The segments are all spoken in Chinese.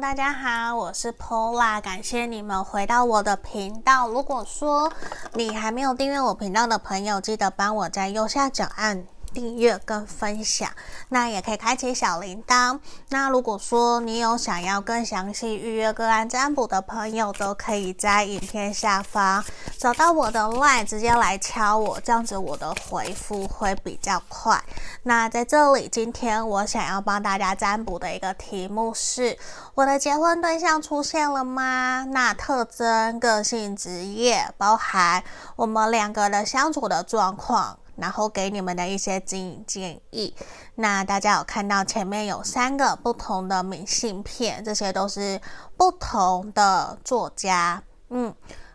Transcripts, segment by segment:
大家好，我是 Pola，感谢你们回到我的频道。如果说你还没有订阅我频道的朋友，记得帮我在右下角按订阅跟分享，那也可以开启小铃铛。那如果说你有想要更详细预约个案占卜的朋友，都可以在影片下方找到我的 LINE，直接来敲我，这样子我的回复会比较快。那在这里，今天我想要帮大家占卜的一个题目是：我的结婚对象出现了吗？那特征、个性、职业，包含我们两个的相处的状况。然后给你们的一些经营建议。那大家有看到前面有三个不同的明信片，这些都是不同的作家。嗯，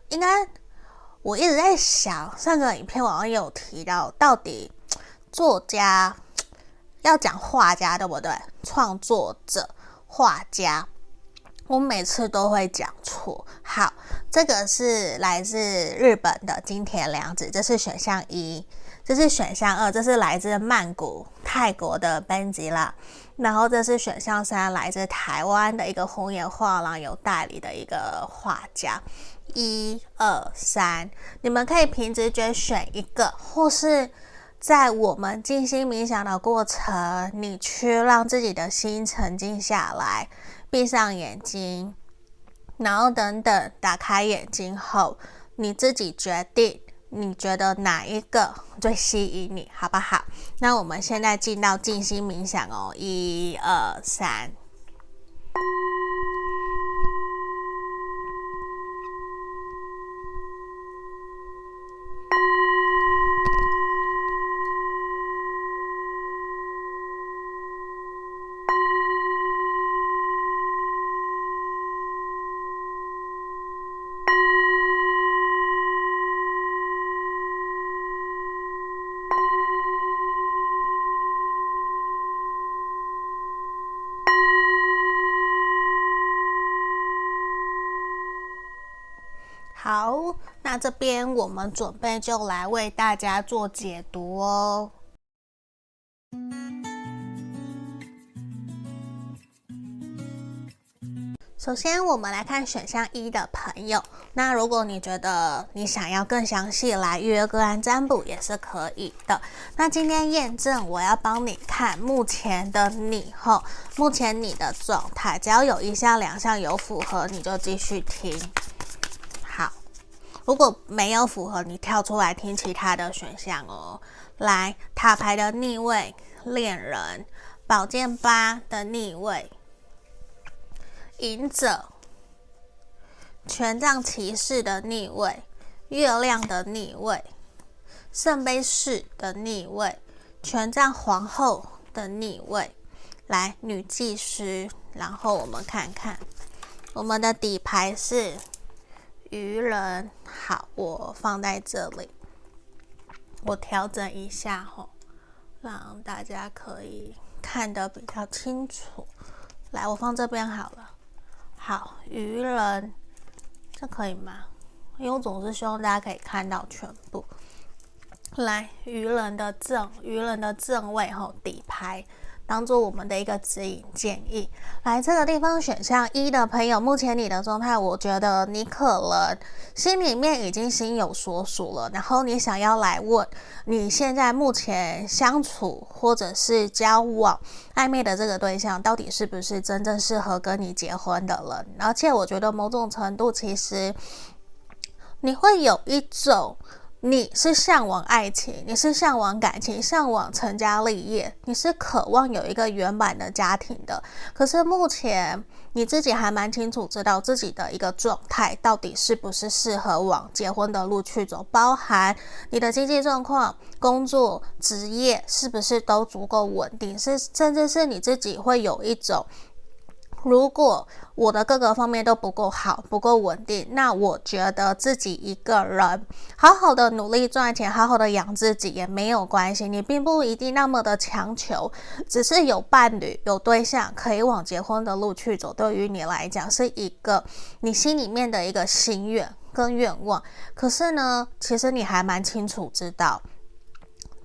应该我一直在想，上个影片网上有提到，到底作家要讲画家对不对？创作者、画家，我每次都会讲错。好，这个是来自日本的金田良子，这是选项一。这是选项二，这是来自曼谷泰国的 Benji 然后这是选项三，来自台湾的一个红颜画廊有代理的一个画家。一二三，你们可以凭直觉选一个，或是在我们静心冥想的过程，你去让自己的心沉静下来，闭上眼睛，然后等等打开眼睛后，你自己决定。你觉得哪一个最吸引你，好不好？那我们现在进到静心冥想哦，一二三。好，那这边我们准备就来为大家做解读哦。首先，我们来看选项一的朋友。那如果你觉得你想要更详细来预约个案占卜，也是可以的。那今天验证，我要帮你看目前的你后，目前你的状态，只要有一项、两项有符合，你就继续听。如果没有符合，你跳出来听其他的选项哦。来，塔牌的逆位，恋人；宝剑八的逆位，隐者；权杖骑士的逆位，月亮的逆位；圣杯四的逆位，权杖皇后的逆位。来，女祭司。然后我们看看，我们的底牌是。愚人，好，我放在这里，我调整一下吼，让大家可以看得比较清楚。来，我放这边好了。好，愚人，这可以吗？因为我总是希望大家可以看到全部。来，愚人的正，愚人的正位吼，底牌。当做我们的一个指引建议，来这个地方选项一的朋友，目前你的状态，我觉得你可能心里面已经心有所属了，然后你想要来问你现在目前相处或者是交往暧昧的这个对象，到底是不是真正适合跟你结婚的人？而且我觉得某种程度，其实你会有一种。你是向往爱情，你是向往感情，向往成家立业，你是渴望有一个圆满的家庭的。可是目前你自己还蛮清楚知道自己的一个状态到底是不是适合往结婚的路去走，包含你的经济状况、工作、职业是不是都足够稳定，是甚至是你自己会有一种。如果我的各个方面都不够好，不够稳定，那我觉得自己一个人好好的努力赚钱，好好的养自己也没有关系。你并不一定那么的强求，只是有伴侣、有对象可以往结婚的路去走，对于你来讲是一个你心里面的一个心愿跟愿望。可是呢，其实你还蛮清楚知道。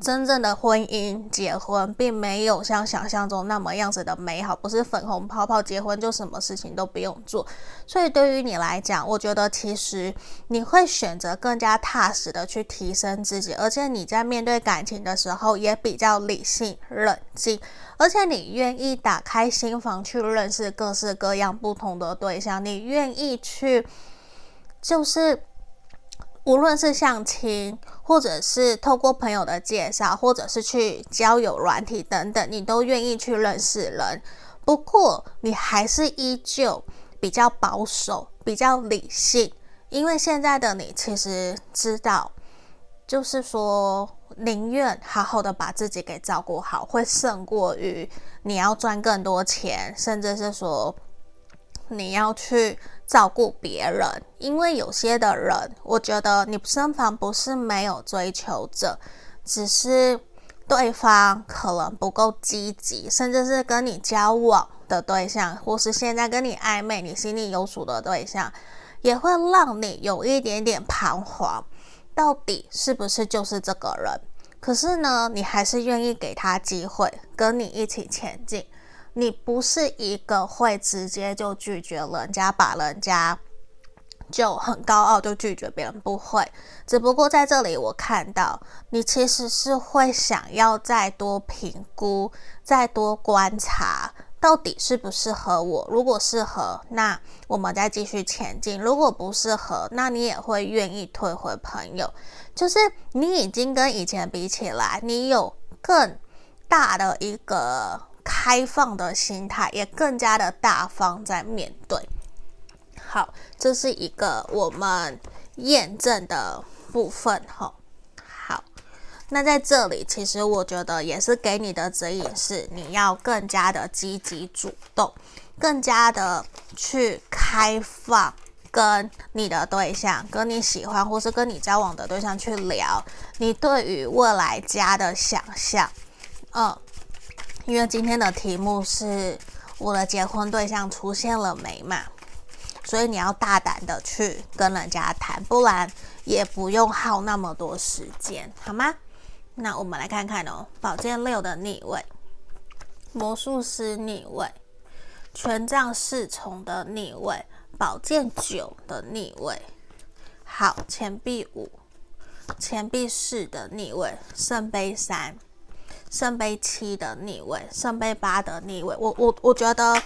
真正的婚姻结婚，并没有像想象中那么样子的美好，不是粉红泡泡结婚就什么事情都不用做。所以对于你来讲，我觉得其实你会选择更加踏实的去提升自己，而且你在面对感情的时候也比较理性冷静，而且你愿意打开心房去认识各式各样不同的对象，你愿意去就是。无论是相亲，或者是透过朋友的介绍，或者是去交友软体等等，你都愿意去认识人。不过，你还是依旧比较保守，比较理性，因为现在的你其实知道，就是说宁愿好好的把自己给照顾好，会胜过于你要赚更多钱，甚至是说你要去。照顾别人，因为有些的人，我觉得你身旁不是没有追求者，只是对方可能不够积极，甚至是跟你交往的对象，或是现在跟你暧昧、你心里有数的对象，也会让你有一点点彷徨，到底是不是就是这个人？可是呢，你还是愿意给他机会，跟你一起前进。你不是一个会直接就拒绝人家，把人家就很高傲就拒绝别人，不会。只不过在这里我看到你其实是会想要再多评估，再多观察，到底适不适合我。如果适合，那我们再继续前进；如果不适合，那你也会愿意退回朋友。就是你已经跟以前比起来，你有更大的一个。开放的心态，也更加的大方在面对。好，这是一个我们验证的部分哈。好，那在这里，其实我觉得也是给你的指引是，你要更加的积极主动，更加的去开放，跟你的对象，跟你喜欢或是跟你交往的对象去聊，你对于未来家的想象，嗯。因为今天的题目是我的结婚对象出现了没嘛，所以你要大胆的去跟人家谈，不然也不用耗那么多时间，好吗？那我们来看看哦，宝剑六的逆位，魔术师逆位，权杖侍从的逆位，宝剑九的逆位，好，钱币五，钱币四的逆位，圣杯三。圣杯七的逆位，圣杯八的逆位，我我我觉得，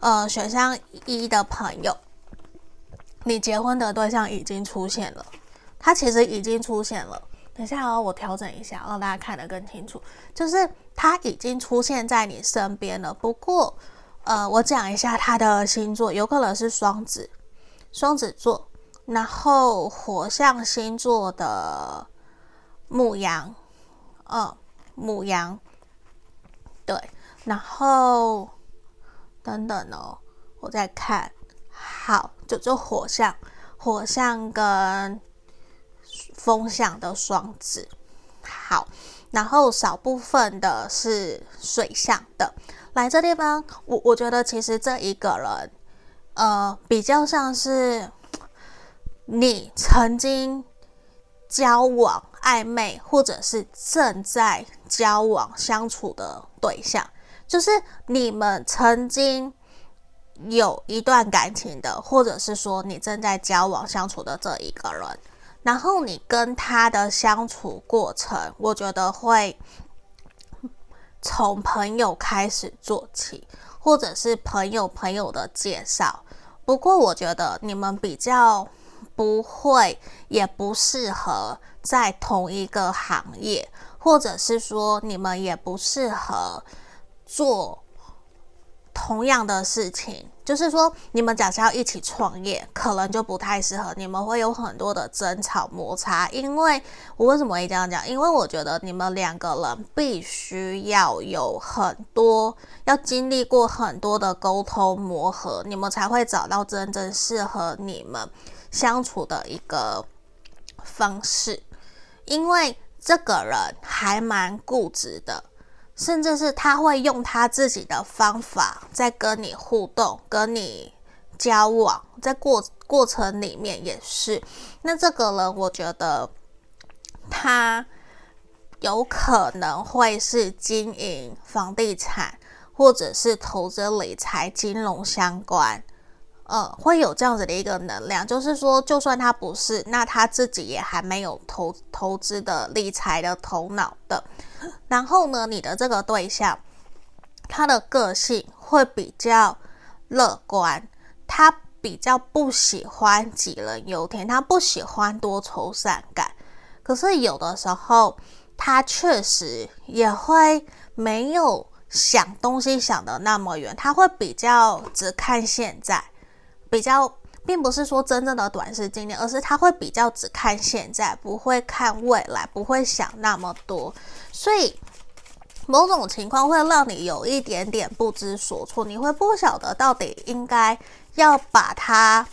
呃，选项一的朋友，你结婚的对象已经出现了，他其实已经出现了。等一下哦，我调整一下，让大家看得更清楚，就是他已经出现在你身边了。不过，呃，我讲一下他的星座，有可能是双子，双子座，然后火象星座的牧羊，嗯。母羊，对，然后等等哦，我再看，好，就就火象，火象跟风象的双子，好，然后少部分的是水象的，来这地方，我我觉得其实这一个人，呃，比较像是你曾经交往。暧昧或者是正在交往相处的对象，就是你们曾经有一段感情的，或者是说你正在交往相处的这一个人，然后你跟他的相处过程，我觉得会从朋友开始做起，或者是朋友朋友的介绍。不过我觉得你们比较不会，也不适合。在同一个行业，或者是说你们也不适合做同样的事情，就是说你们假设要一起创业，可能就不太适合。你们会有很多的争吵摩擦，因为我为什么会这样讲？因为我觉得你们两个人必须要有很多，要经历过很多的沟通磨合，你们才会找到真正适合你们相处的一个方式。因为这个人还蛮固执的，甚至是他会用他自己的方法在跟你互动、跟你交往，在过过程里面也是。那这个人，我觉得他有可能会是经营房地产，或者是投资理财、金融相关，呃，会有这样子的一个能量。就是说，就算他不是，那他自己也还没有投投资的理财的头脑的。然后呢，你的这个对象，他的个性会比较乐观，他比较不喜欢杞人忧天，他不喜欢多愁善感。可是有的时候，他确实也会没有想东西想得那么远，他会比较只看现在，比较并不是说真正的短视经验，而是他会比较只看现在，不会看未来，不会想那么多，所以某种情况会让你有一点点不知所措，你会不晓得到底应该要把它。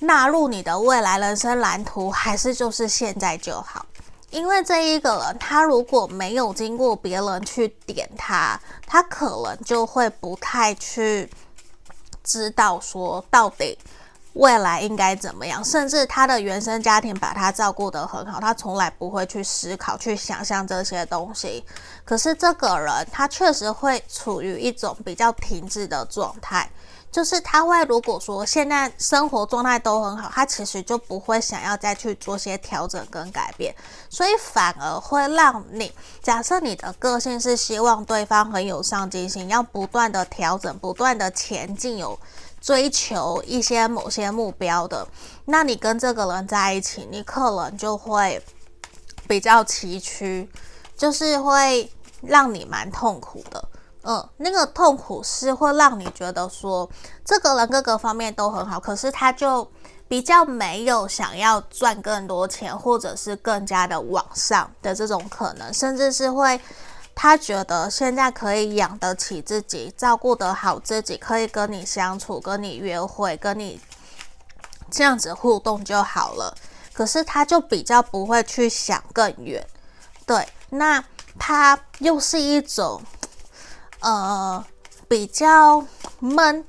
纳入你的未来人生蓝图，还是就是现在就好？因为这一个人，他如果没有经过别人去点他，他可能就会不太去知道说到底未来应该怎么样，甚至他的原生家庭把他照顾得很好，他从来不会去思考、去想象这些东西。可是这个人，他确实会处于一种比较停滞的状态。就是他会，如果说现在生活状态都很好，他其实就不会想要再去做些调整跟改变，所以反而会让你，假设你的个性是希望对方很有上进心，要不断的调整、不断的前进，有追求一些某些目标的，那你跟这个人在一起，你可能就会比较崎岖，就是会让你蛮痛苦的。嗯，那个痛苦是会让你觉得说，这个人各个方面都很好，可是他就比较没有想要赚更多钱，或者是更加的往上的这种可能，甚至是会他觉得现在可以养得起自己，照顾得好自己，可以跟你相处，跟你约会，跟你这样子互动就好了。可是他就比较不会去想更远，对，那他又是一种。呃，比较闷，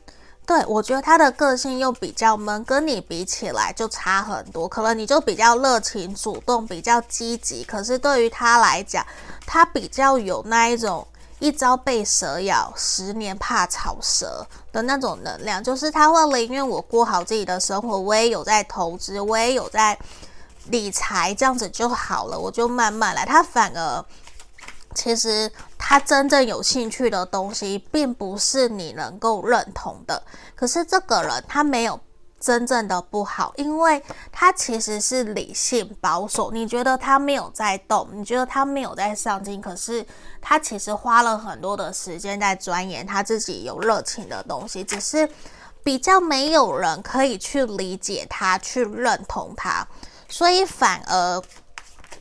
对，我觉得他的个性又比较闷，跟你比起来就差很多。可能你就比较热情、主动、比较积极，可是对于他来讲，他比较有那一种一朝被蛇咬，十年怕草蛇的那种能量，就是他会宁愿我过好自己的生活，我也有在投资，我也有在理财，这样子就好了，我就慢慢来。他反而。其实他真正有兴趣的东西，并不是你能够认同的。可是这个人他没有真正的不好，因为他其实是理性保守。你觉得他没有在动，你觉得他没有在上进，可是他其实花了很多的时间在钻研他自己有热情的东西，只是比较没有人可以去理解他，去认同他，所以反而。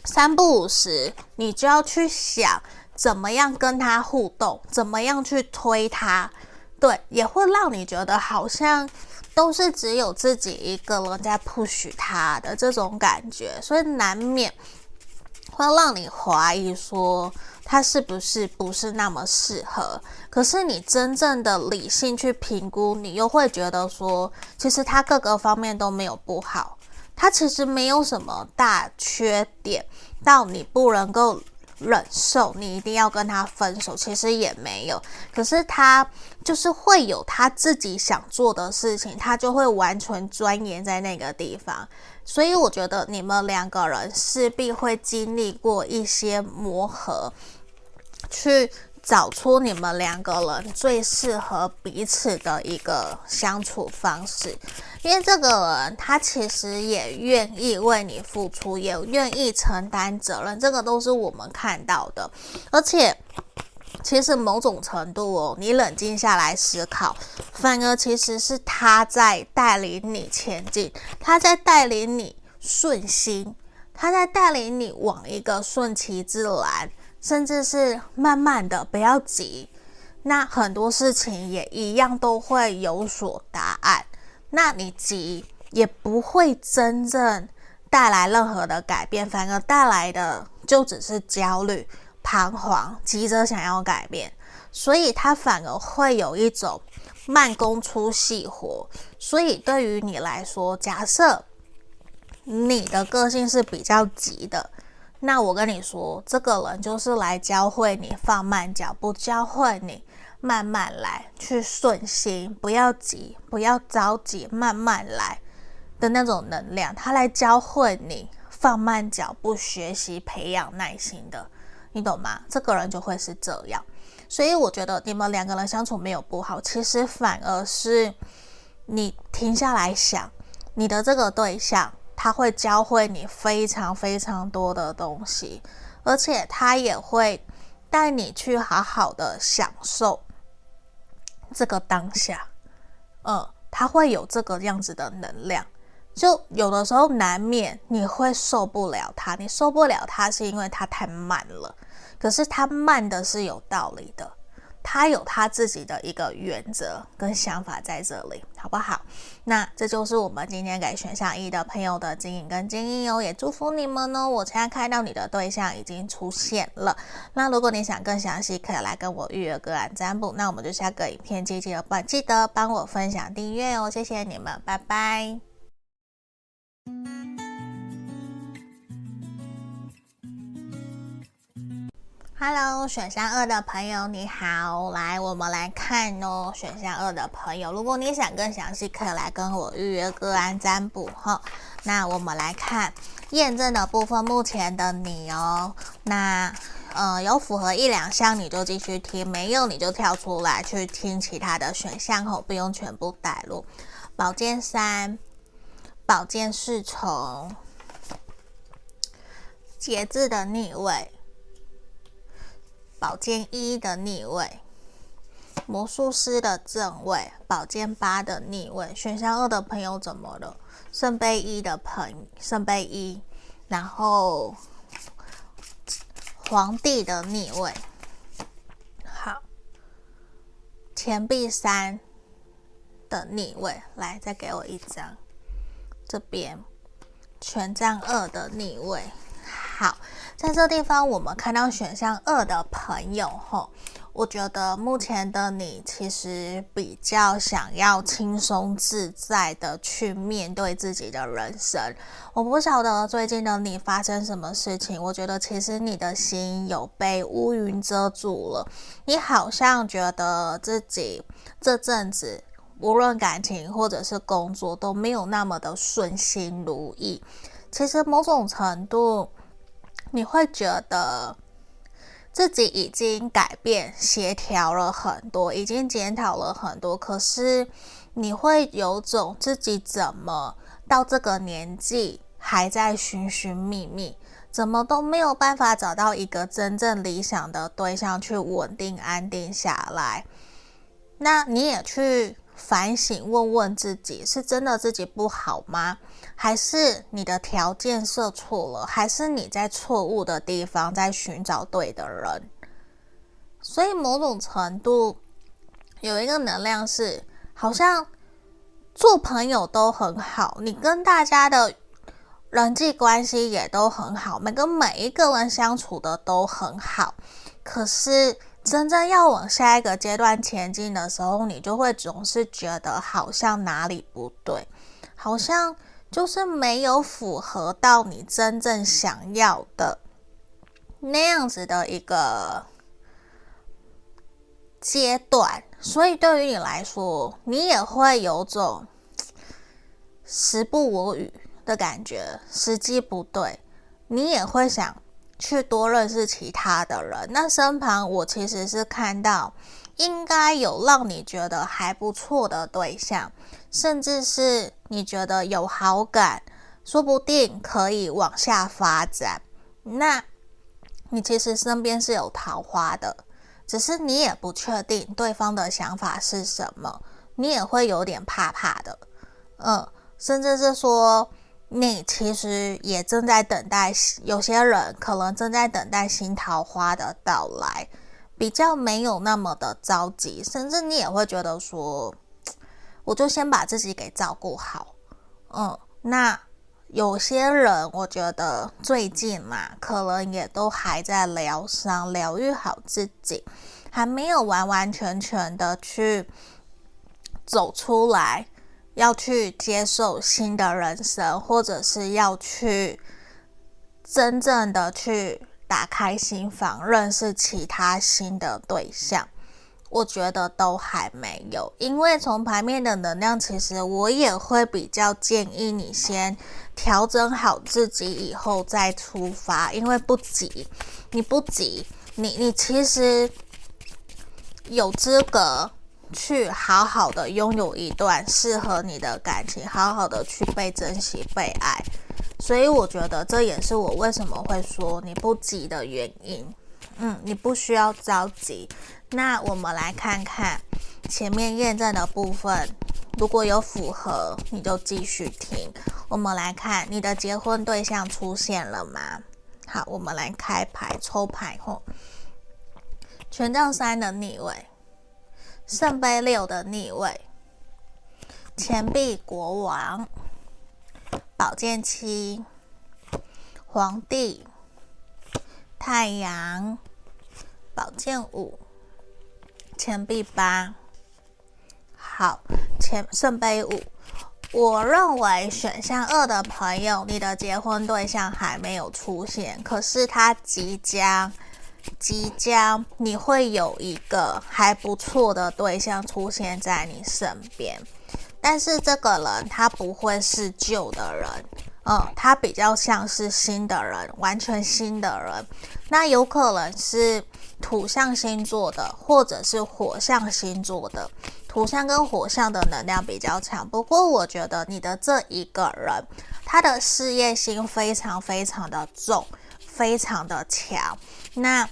三不五时，你就要去想怎么样跟他互动，怎么样去推他，对，也会让你觉得好像都是只有自己一个人在 push 他的这种感觉，所以难免会让你怀疑说他是不是不是那么适合。可是你真正的理性去评估，你又会觉得说，其实他各个方面都没有不好。他其实没有什么大缺点，到你不能够忍受，你一定要跟他分手，其实也没有。可是他就是会有他自己想做的事情，他就会完全钻研在那个地方。所以我觉得你们两个人势必会经历过一些磨合，去。找出你们两个人最适合彼此的一个相处方式，因为这个人他其实也愿意为你付出，也愿意承担责任，这个都是我们看到的。而且，其实某种程度哦，你冷静下来思考，反而其实是他在带领你前进，他在带领你顺心，他在带领你往一个顺其自然。甚至是慢慢的，不要急，那很多事情也一样都会有所答案。那你急也不会真正带来任何的改变，反而带来的就只是焦虑、彷徨，急着想要改变，所以它反而会有一种慢工出细活。所以对于你来说，假设你的个性是比较急的。那我跟你说，这个人就是来教会你放慢脚步，教会你慢慢来，去顺心，不要急，不要着急，慢慢来的那种能量。他来教会你放慢脚步，学习培养耐心的，你懂吗？这个人就会是这样。所以我觉得你们两个人相处没有不好，其实反而是你停下来想，你的这个对象。他会教会你非常非常多的东西，而且他也会带你去好好的享受这个当下。嗯，他会有这个样子的能量，就有的时候难免你会受不了他，你受不了他是因为他太慢了，可是他慢的是有道理的。他有他自己的一个原则跟想法在这里，好不好？那这就是我们今天给选项一的朋友的指引跟建议哦，也祝福你们哦。我现在看到你的对象已经出现了，那如果你想更详细，可以来跟我预约个案占卜。那我们就下个影片记得记得帮我分享订阅哦，谢谢你们，拜拜。Hello，选项二的朋友你好，来，我们来看哦。选项二的朋友，如果你想更详细，可以来跟我预约个案占卜哈。那我们来看验证的部分，目前的你哦，那呃有符合一两项你就继续听，没有你就跳出来去听其他的选项哦，不用全部带入。宝剑三，宝剑侍从，节制的逆位。宝剑一的逆位，魔术师的正位，宝剑八的逆位。选项二的朋友怎么了？圣杯一的朋，圣杯一，然后皇帝的逆位。好，钱币三的逆位，来再给我一张，这边权杖二的逆位。好。在这地方，我们看到选项二的朋友，吼，我觉得目前的你其实比较想要轻松自在的去面对自己的人生。我不晓得最近的你发生什么事情，我觉得其实你的心有被乌云遮住了，你好像觉得自己这阵子无论感情或者是工作都没有那么的顺心如意。其实某种程度。你会觉得自己已经改变、协调了很多，已经检讨了很多，可是你会有种自己怎么到这个年纪还在寻寻觅觅，怎么都没有办法找到一个真正理想的对象去稳定安定下来。那你也去反省，问问自己，是真的自己不好吗？还是你的条件设错了，还是你在错误的地方在寻找对的人？所以某种程度有一个能量是，好像做朋友都很好，你跟大家的人际关系也都很好，每跟每一个人相处的都很好。可是真正要往下一个阶段前进的时候，你就会总是觉得好像哪里不对，好像。就是没有符合到你真正想要的那样子的一个阶段，所以对于你来说，你也会有种时不我与的感觉，时机不对，你也会想去多认识其他的人。那身旁我其实是看到应该有让你觉得还不错的对象。甚至是你觉得有好感，说不定可以往下发展。那，你其实身边是有桃花的，只是你也不确定对方的想法是什么，你也会有点怕怕的。嗯，甚至是说，你其实也正在等待，有些人可能正在等待新桃花的到来，比较没有那么的着急，甚至你也会觉得说。我就先把自己给照顾好，嗯，那有些人我觉得最近嘛，可能也都还在疗伤，疗愈好自己，还没有完完全全的去走出来，要去接受新的人生，或者是要去真正的去打开心房，认识其他新的对象，我觉得都还没有。因为从牌面的能量，其实我也会比较建议你先调整好自己，以后再出发。因为不急，你不急，你你其实有资格去好好的拥有一段适合你的感情，好好的去被珍惜、被爱。所以我觉得这也是我为什么会说你不急的原因。嗯，你不需要着急。那我们来看看前面验证的部分，如果有符合，你就继续听。我们来看你的结婚对象出现了吗？好，我们来开牌抽牌后，权杖三的逆位，圣杯六的逆位，钱币国王。宝剑七，皇帝，太阳，宝剑五，钱币八，好，钱圣杯五。我认为选项二的朋友，你的结婚对象还没有出现，可是他即将，即将，你会有一个还不错的对象出现在你身边。但是这个人他不会是旧的人，嗯，他比较像是新的人，完全新的人。那有可能是土象星座的，或者是火象星座的。土象跟火象的能量比较强。不过我觉得你的这一个人，他的事业心非常非常的重，非常的强。那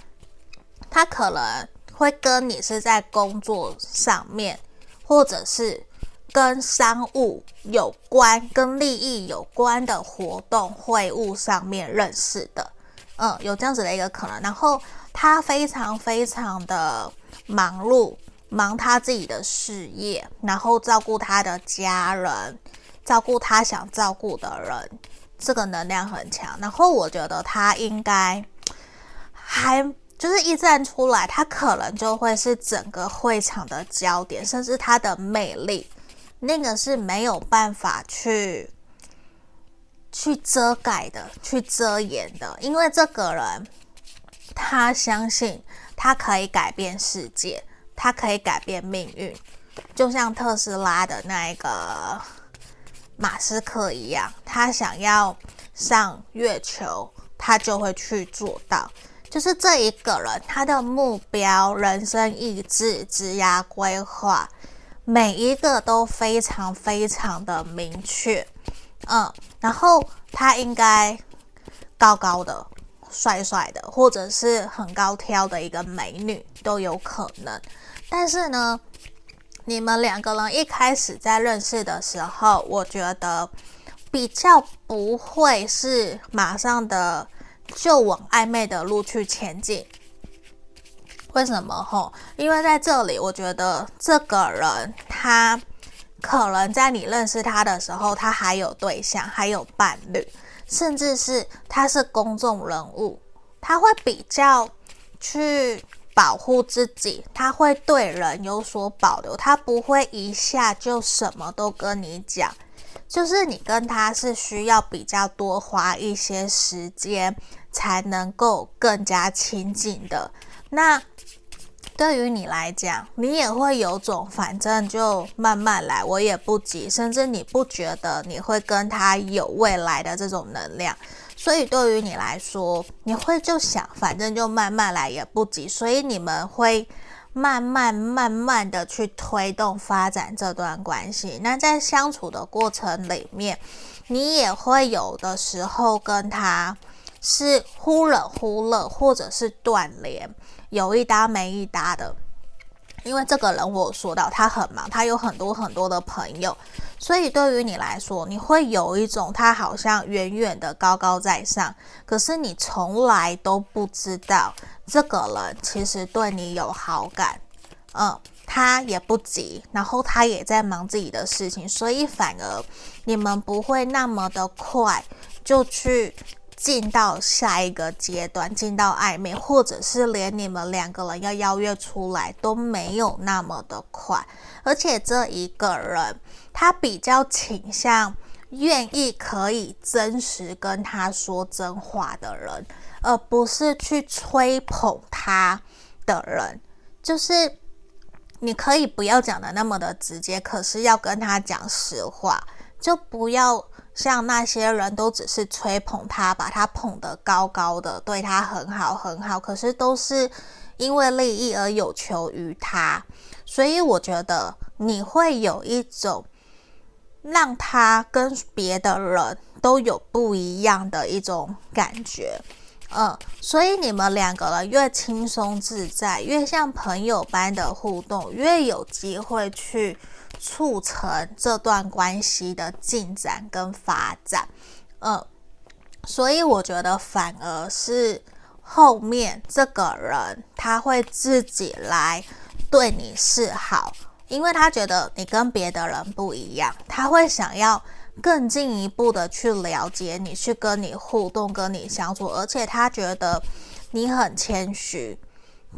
他可能会跟你是在工作上面，或者是。跟商务有关、跟利益有关的活动、会务上面认识的，嗯，有这样子的一个可能。然后他非常非常的忙碌，忙他自己的事业，然后照顾他的家人，照顾他想照顾的人，这个能量很强。然后我觉得他应该还就是一站出来，他可能就会是整个会场的焦点，甚至他的魅力。那个是没有办法去去遮盖的，去遮掩的，因为这个人他相信他可以改变世界，他可以改变命运，就像特斯拉的那一个马斯克一样，他想要上月球，他就会去做到。就是这一个人，他的目标、人生意志、职业规划。每一个都非常非常的明确，嗯，然后他应该高高的、帅帅的，或者是很高挑的一个美女都有可能。但是呢，你们两个人一开始在认识的时候，我觉得比较不会是马上的就往暧昧的路去前进。为什么吼？因为在这里，我觉得这个人他可能在你认识他的时候，他还有对象，还有伴侣，甚至是他是公众人物，他会比较去保护自己，他会对人有所保留，他不会一下就什么都跟你讲，就是你跟他是需要比较多花一些时间才能够更加亲近的。那对于你来讲，你也会有种反正就慢慢来，我也不急，甚至你不觉得你会跟他有未来的这种能量，所以对于你来说，你会就想反正就慢慢来，也不急，所以你们会慢慢慢慢的去推动发展这段关系。那在相处的过程里面，你也会有的时候跟他是忽冷忽热，或者是断联。有一搭没一搭的，因为这个人我说到他很忙，他有很多很多的朋友，所以对于你来说，你会有一种他好像远远的高高在上，可是你从来都不知道这个人其实对你有好感，嗯，他也不急，然后他也在忙自己的事情，所以反而你们不会那么的快就去。进到下一个阶段，进到暧昧，或者是连你们两个人要邀约出来都没有那么的快。而且这一个人，他比较倾向愿意可以真实跟他说真话的人，而不是去吹捧他的人。就是你可以不要讲的那么的直接，可是要跟他讲实话，就不要像那些人都只是吹捧他，把他捧得高高的，对他很好很好，可是都是因为利益而有求于他。所以我觉得你会有一种。让他跟别的人都有不一样的一种感觉，嗯，所以你们两个人越轻松自在，越像朋友般的互动，越有机会去促成这段关系的进展跟发展，嗯，所以我觉得反而是后面这个人他会自己来对你示好。因为他觉得你跟别的人不一样，他会想要更进一步的去了解你，去跟你互动，跟你相处，而且他觉得你很谦虚，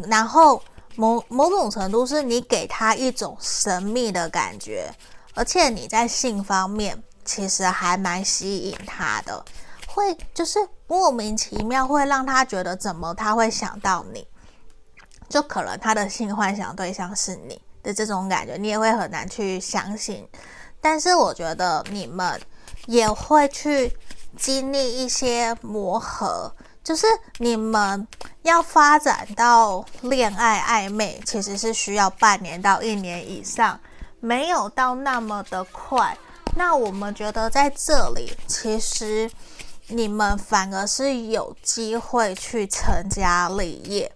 然后某某种程度是你给他一种神秘的感觉，而且你在性方面其实还蛮吸引他的，会就是莫名其妙会让他觉得怎么他会想到你，就可能他的性幻想对象是你。的这种感觉，你也会很难去相信。但是我觉得你们也会去经历一些磨合，就是你们要发展到恋爱暧昧，其实是需要半年到一年以上，没有到那么的快。那我们觉得在这里，其实你们反而是有机会去成家立业，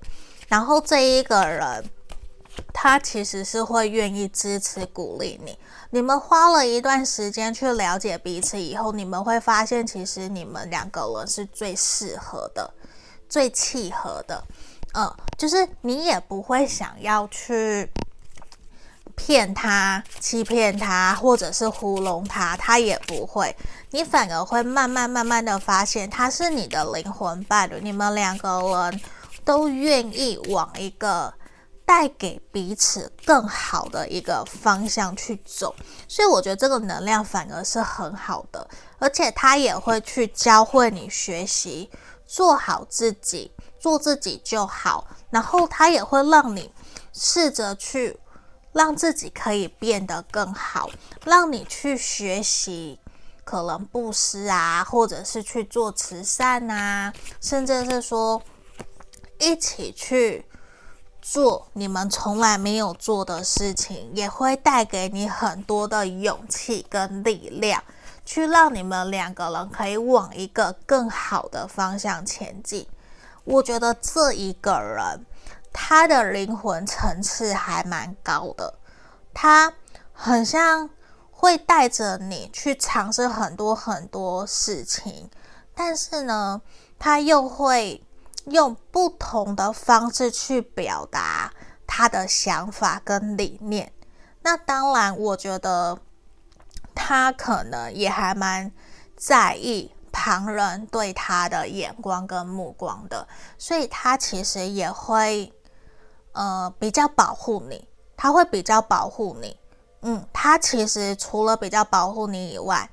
然后这一个人。他其实是会愿意支持、鼓励你。你们花了一段时间去了解彼此以后，你们会发现，其实你们两个人是最适合的、最契合的。嗯，就是你也不会想要去骗他、欺骗他，或者是糊弄他，他也不会。你反而会慢慢、慢慢的发现，他是你的灵魂伴侣。你们两个人都愿意往一个。带给彼此更好的一个方向去走，所以我觉得这个能量反而是很好的，而且他也会去教会你学习做好自己，做自己就好。然后他也会让你试着去让自己可以变得更好，让你去学习可能布施啊，或者是去做慈善啊，甚至是说一起去。做你们从来没有做的事情，也会带给你很多的勇气跟力量，去让你们两个人可以往一个更好的方向前进。我觉得这一个人，他的灵魂层次还蛮高的，他很像会带着你去尝试很多很多事情，但是呢，他又会。用不同的方式去表达他的想法跟理念。那当然，我觉得他可能也还蛮在意旁人对他的眼光跟目光的，所以他其实也会呃比较保护你，他会比较保护你。嗯，他其实除了比较保护你以外，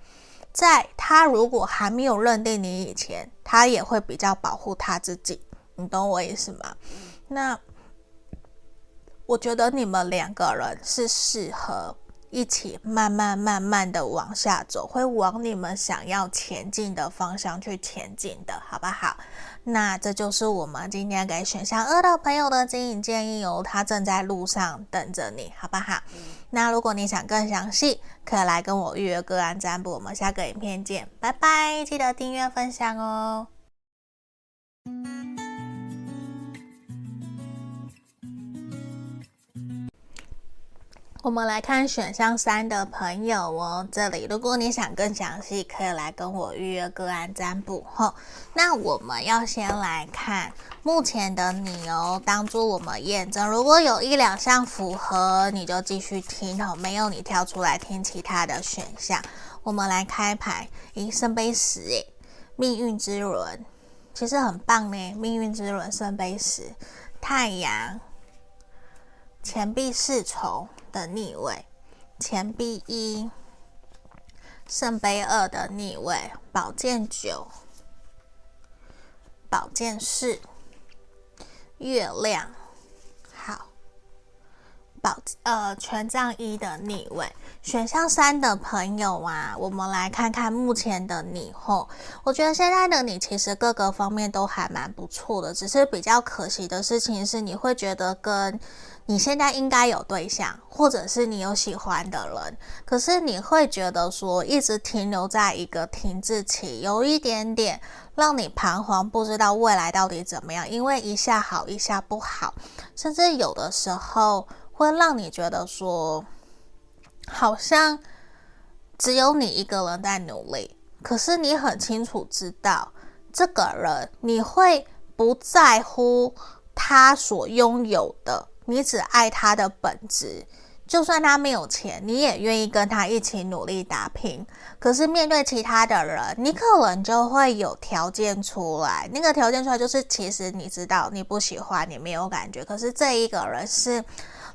在他如果还没有认定你以前，他也会比较保护他自己。你懂我意思吗？那我觉得你们两个人是适合一起慢慢慢慢的往下走，会往你们想要前进的方向去前进的，好不好？那这就是我们今天给选项二的朋友的经营建议哦，他正在路上等着你，好不好？那如果你想更详细，可以来跟我预约个案占卜。我们下个影片见，拜拜！记得订阅分享哦。我们来看选项三的朋友哦，这里如果你想更详细，可以来跟我预约个案占卜吼。那我们要先来看目前的你哦，当做我们验证。如果有一两项符合，你就继续听哦；没有，你跳出来听其他的选项。我们来开牌，咦，圣杯十诶，命运之轮，其实很棒呢。命运之轮，圣杯十，太阳，钱币侍从。的逆位，钱币一，圣杯二的逆位，宝剑九，宝剑四，月亮。好，宝呃，权杖一的逆位，选项三的朋友啊，我们来看看目前的你后，我觉得现在的你其实各个方面都还蛮不错的，只是比较可惜的事情是，你会觉得跟你现在应该有对象，或者是你有喜欢的人，可是你会觉得说一直停留在一个停滞期，有一点点让你彷徨，不知道未来到底怎么样，因为一下好一下不好，甚至有的时候。会让你觉得说，好像只有你一个人在努力，可是你很清楚知道，这个人你会不在乎他所拥有的，你只爱他的本质。就算他没有钱，你也愿意跟他一起努力打拼。可是面对其他的人，你可能就会有条件出来。那个条件出来就是，其实你知道你不喜欢，你没有感觉。可是这一个人是。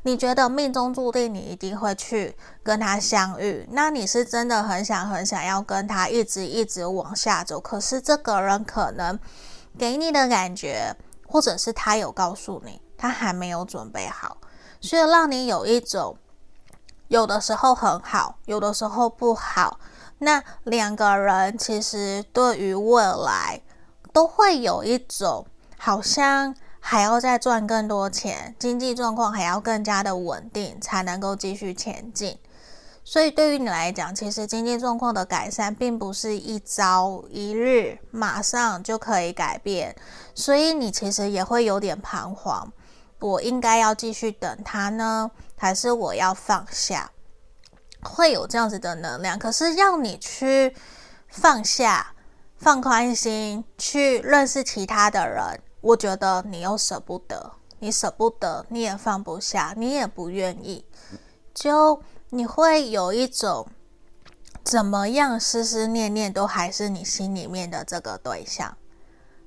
你觉得命中注定你一定会去跟他相遇，那你是真的很想很想要跟他一直一直往下走。可是这个人可能给你的感觉，或者是他有告诉你，他还没有准备好，所以让你有一种有的时候很好，有的时候不好。那两个人其实对于未来都会有一种好像。还要再赚更多钱，经济状况还要更加的稳定，才能够继续前进。所以对于你来讲，其实经济状况的改善并不是一朝一日马上就可以改变，所以你其实也会有点彷徨。我应该要继续等他呢，还是我要放下？会有这样子的能量，可是要你去放下、放宽心，去认识其他的人。我觉得你又舍不得，你舍不得，你也放不下，你也不愿意，就你会有一种怎么样思思念念都还是你心里面的这个对象，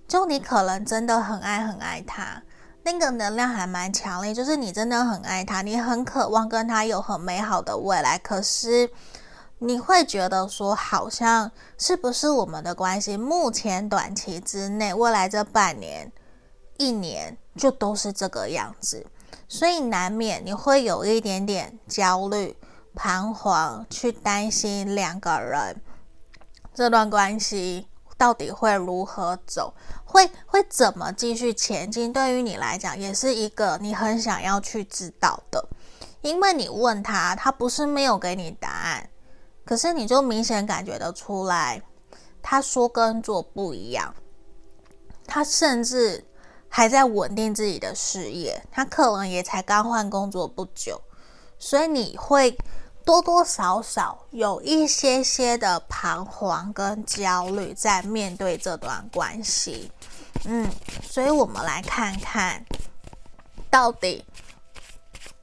就你可能真的很爱很爱他，那个能量还蛮强烈，就是你真的很爱他，你很渴望跟他有很美好的未来，可是你会觉得说，好像是不是我们的关系目前短期之内，未来这半年。一年就都是这个样子，所以难免你会有一点点焦虑、彷徨，去担心两个人这段关系到底会如何走，会会怎么继续前进。对于你来讲，也是一个你很想要去知道的，因为你问他，他不是没有给你答案，可是你就明显感觉得出来，他说跟做不一样，他甚至。还在稳定自己的事业，他可能也才刚换工作不久，所以你会多多少少有一些些的彷徨跟焦虑在面对这段关系。嗯，所以我们来看看，到底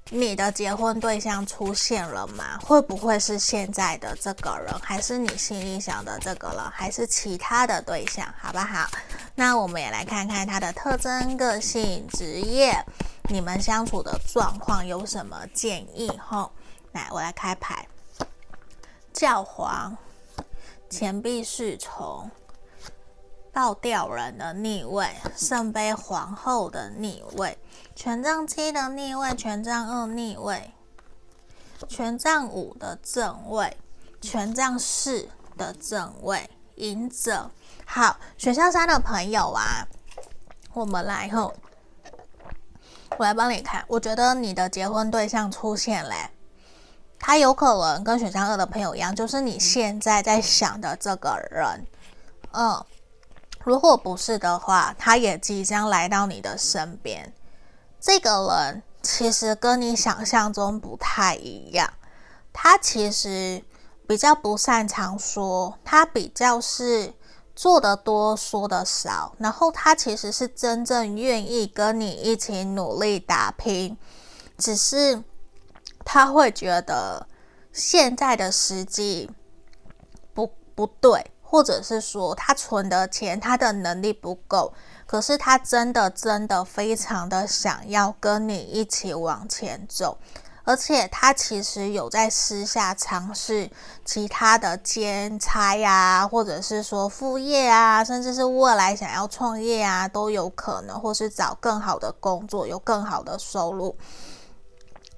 你的结婚对象出现了吗？会不会是现在的这个人，还是你心里想的这个人，还是其他的对象？好不好？那我们也来看看他的特征、个性、职业，你们相处的状况有什么建议？吼，来，我来开牌：教皇、钱币侍从、倒吊人的逆位、圣杯皇后的逆位、权杖七的逆位、权杖二逆位、权杖五的正位、权杖四的正位、隐者。好，选项三的朋友啊，我们来后，我来帮你看。我觉得你的结婚对象出现嘞，他有可能跟选项二的朋友一样，就是你现在在想的这个人。嗯，如果不是的话，他也即将来到你的身边。这个人其实跟你想象中不太一样，他其实比较不擅长说，他比较是。做得多，说得少，然后他其实是真正愿意跟你一起努力打拼，只是他会觉得现在的时机不不对，或者是说他存的钱，他的能力不够，可是他真的真的非常的想要跟你一起往前走，而且他其实有在私下尝试其他的兼差呀，或者是说副业啊，甚至是未来想要创业啊，都有可能，或是找更好的工作，有更好的收入。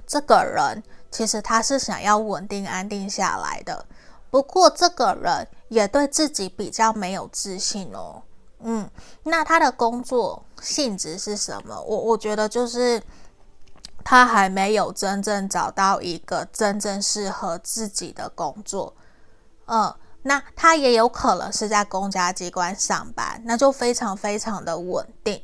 这个人其实他是想要稳定安定下来的，不过这个人也对自己比较没有自信哦。嗯，那他的工作性质是什么？我我觉得就是他还没有真正找到一个真正适合自己的工作。嗯，那他也有可能是在公家机关上班，那就非常非常的稳定。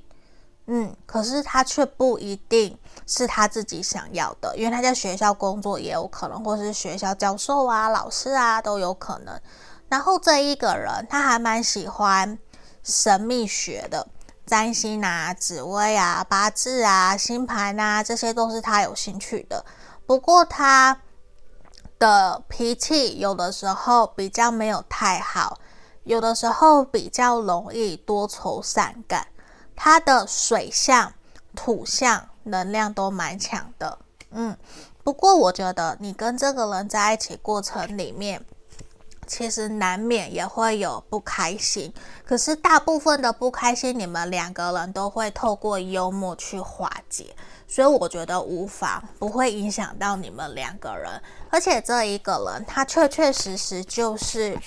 嗯，可是他却不一定是他自己想要的，因为他在学校工作也有可能，或是学校教授啊、老师啊都有可能。然后这一个人他还蛮喜欢。神秘学的占星啊、紫微啊、八字啊、星盘啊，这些都是他有兴趣的。不过他的脾气有的时候比较没有太好，有的时候比较容易多愁善感。他的水象、土象能量都蛮强的。嗯，不过我觉得你跟这个人在一起过程里面。其实难免也会有不开心，可是大部分的不开心，你们两个人都会透过幽默去化解，所以我觉得无妨，不会影响到你们两个人。而且这一个人，他确确实实就是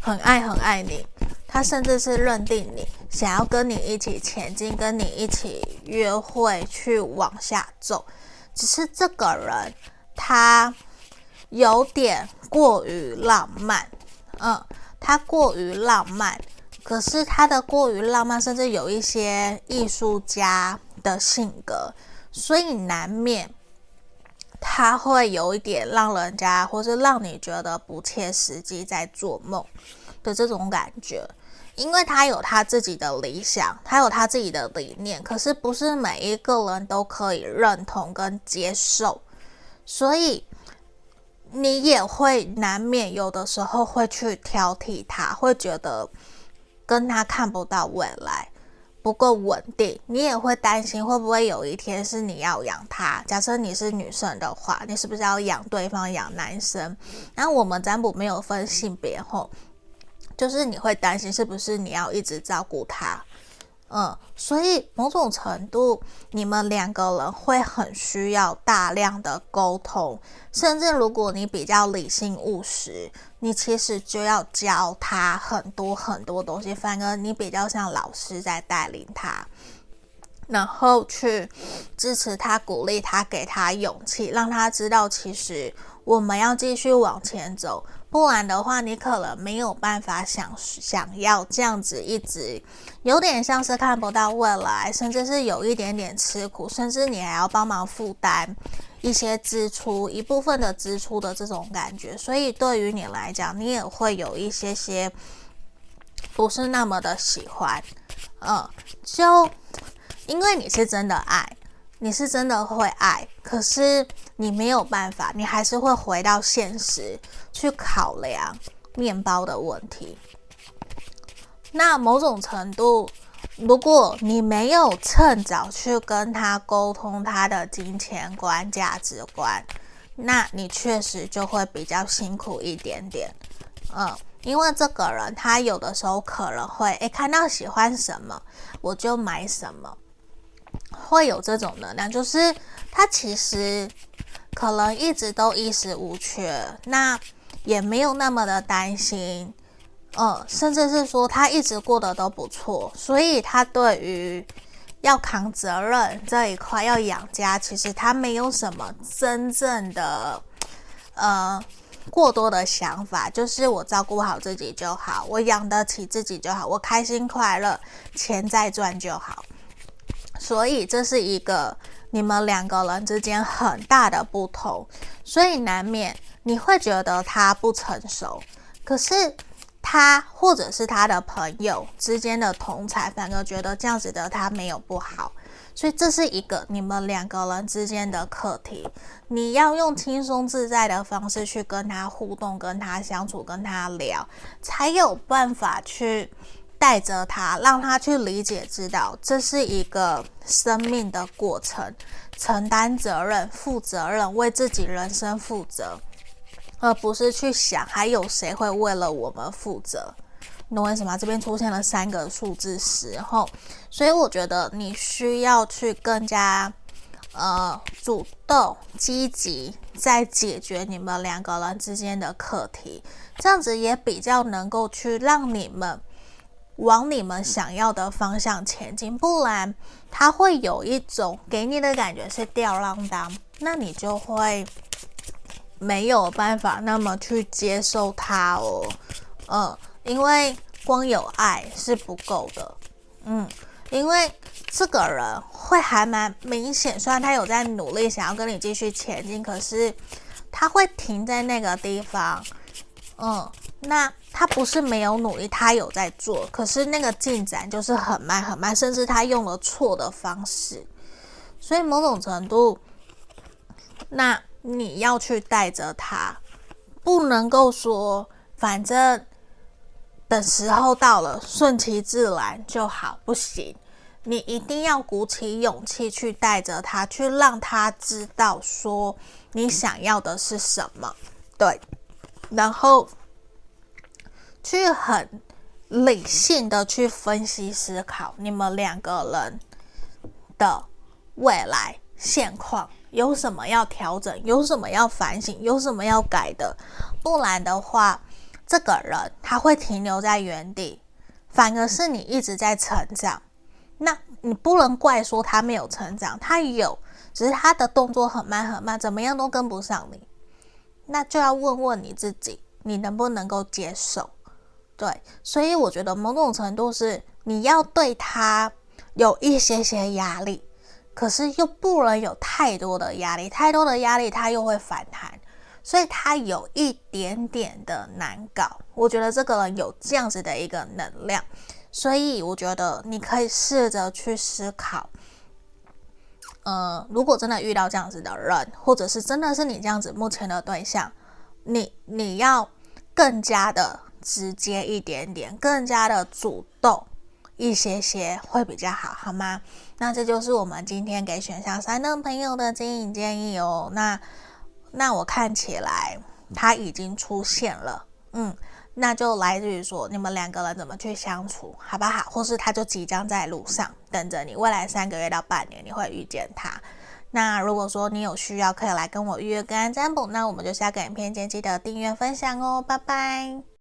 很爱很爱你，他甚至是认定你，想要跟你一起前进，跟你一起约会去往下走。只是这个人，他。有点过于浪漫，嗯，他过于浪漫，可是他的过于浪漫，甚至有一些艺术家的性格，所以难免他会有一点让人家，或是让你觉得不切实际，在做梦的这种感觉，因为他有他自己的理想，他有他自己的理念，可是不是每一个人都可以认同跟接受，所以。你也会难免有的时候会去挑剔他，会觉得跟他看不到未来，不够稳定。你也会担心会不会有一天是你要养他。假设你是女生的话，你是不是要养对方养男生？然后我们占卜没有分性别吼，就是你会担心是不是你要一直照顾他。嗯，所以某种程度，你们两个人会很需要大量的沟通，甚至如果你比较理性务实，你其实就要教他很多很多东西。反而你比较像老师在带领他，然后去支持他、鼓励他、给他勇气，让他知道其实我们要继续往前走。不然的话，你可能没有办法想想要这样子一直，有点像是看不到未来，甚至是有一点点吃苦，甚至你还要帮忙负担一些支出，一部分的支出的这种感觉。所以对于你来讲，你也会有一些些不是那么的喜欢，嗯，就因为你是真的爱。你是真的会爱，可是你没有办法，你还是会回到现实去考量面包的问题。那某种程度，如果你没有趁早去跟他沟通他的金钱观、价值观，那你确实就会比较辛苦一点点。嗯，因为这个人他有的时候可能会，诶，看到喜欢什么，我就买什么。会有这种能量，就是他其实可能一直都衣食无缺，那也没有那么的担心，呃，甚至是说他一直过得都不错，所以他对于要扛责任这一块，要养家，其实他没有什么真正的呃过多的想法，就是我照顾好自己就好，我养得起自己就好，我开心快乐，钱再赚就好。所以这是一个你们两个人之间很大的不同，所以难免你会觉得他不成熟，可是他或者是他的朋友之间的同才反而觉得这样子的他没有不好，所以这是一个你们两个人之间的课题，你要用轻松自在的方式去跟他互动、跟他相处、跟他聊，才有办法去。带着他，让他去理解，知道这是一个生命的过程，承担责任、负责任，为自己人生负责，而不是去想还有谁会为了我们负责。你懂为什么？这边出现了三个数字时候，所以我觉得你需要去更加呃主动、积极，在解决你们两个人之间的课题，这样子也比较能够去让你们。往你们想要的方向前进，不然他会有一种给你的感觉是吊儿郎，那你就会没有办法那么去接受他哦。嗯，因为光有爱是不够的。嗯，因为这个人会还蛮明显，虽然他有在努力想要跟你继续前进，可是他会停在那个地方。嗯。那他不是没有努力，他有在做，可是那个进展就是很慢很慢，甚至他用了错的方式，所以某种程度，那你要去带着他，不能够说反正等时候到了顺其自然就好，不行，你一定要鼓起勇气去带着他，去让他知道说你想要的是什么，对，然后。去很理性的去分析思考你们两个人的未来现况，有什么要调整，有什么要反省，有什么要改的，不然的话，这个人他会停留在原地，反而是你一直在成长。那你不能怪说他没有成长，他有，只是他的动作很慢很慢，怎么样都跟不上你。那就要问问你自己，你能不能够接受？对，所以我觉得某种程度是你要对他有一些些压力，可是又不能有太多的压力，太多的压力他又会反弹，所以他有一点点的难搞。我觉得这个人有这样子的一个能量，所以我觉得你可以试着去思考，呃，如果真的遇到这样子的人，或者是真的是你这样子目前的对象，你你要更加的。直接一点点，更加的主动一些些会比较好，好吗？那这就是我们今天给选项三的朋友的经营建议哦。那那我看起来他已经出现了，嗯，那就来自于说你们两个人怎么去相处，好不好？或是他就即将在路上等着你，未来三个月到半年你会遇见他。那如果说你有需要，可以来跟我预约个案占卜。那我们就下个影片见，记得订阅分享哦，拜拜。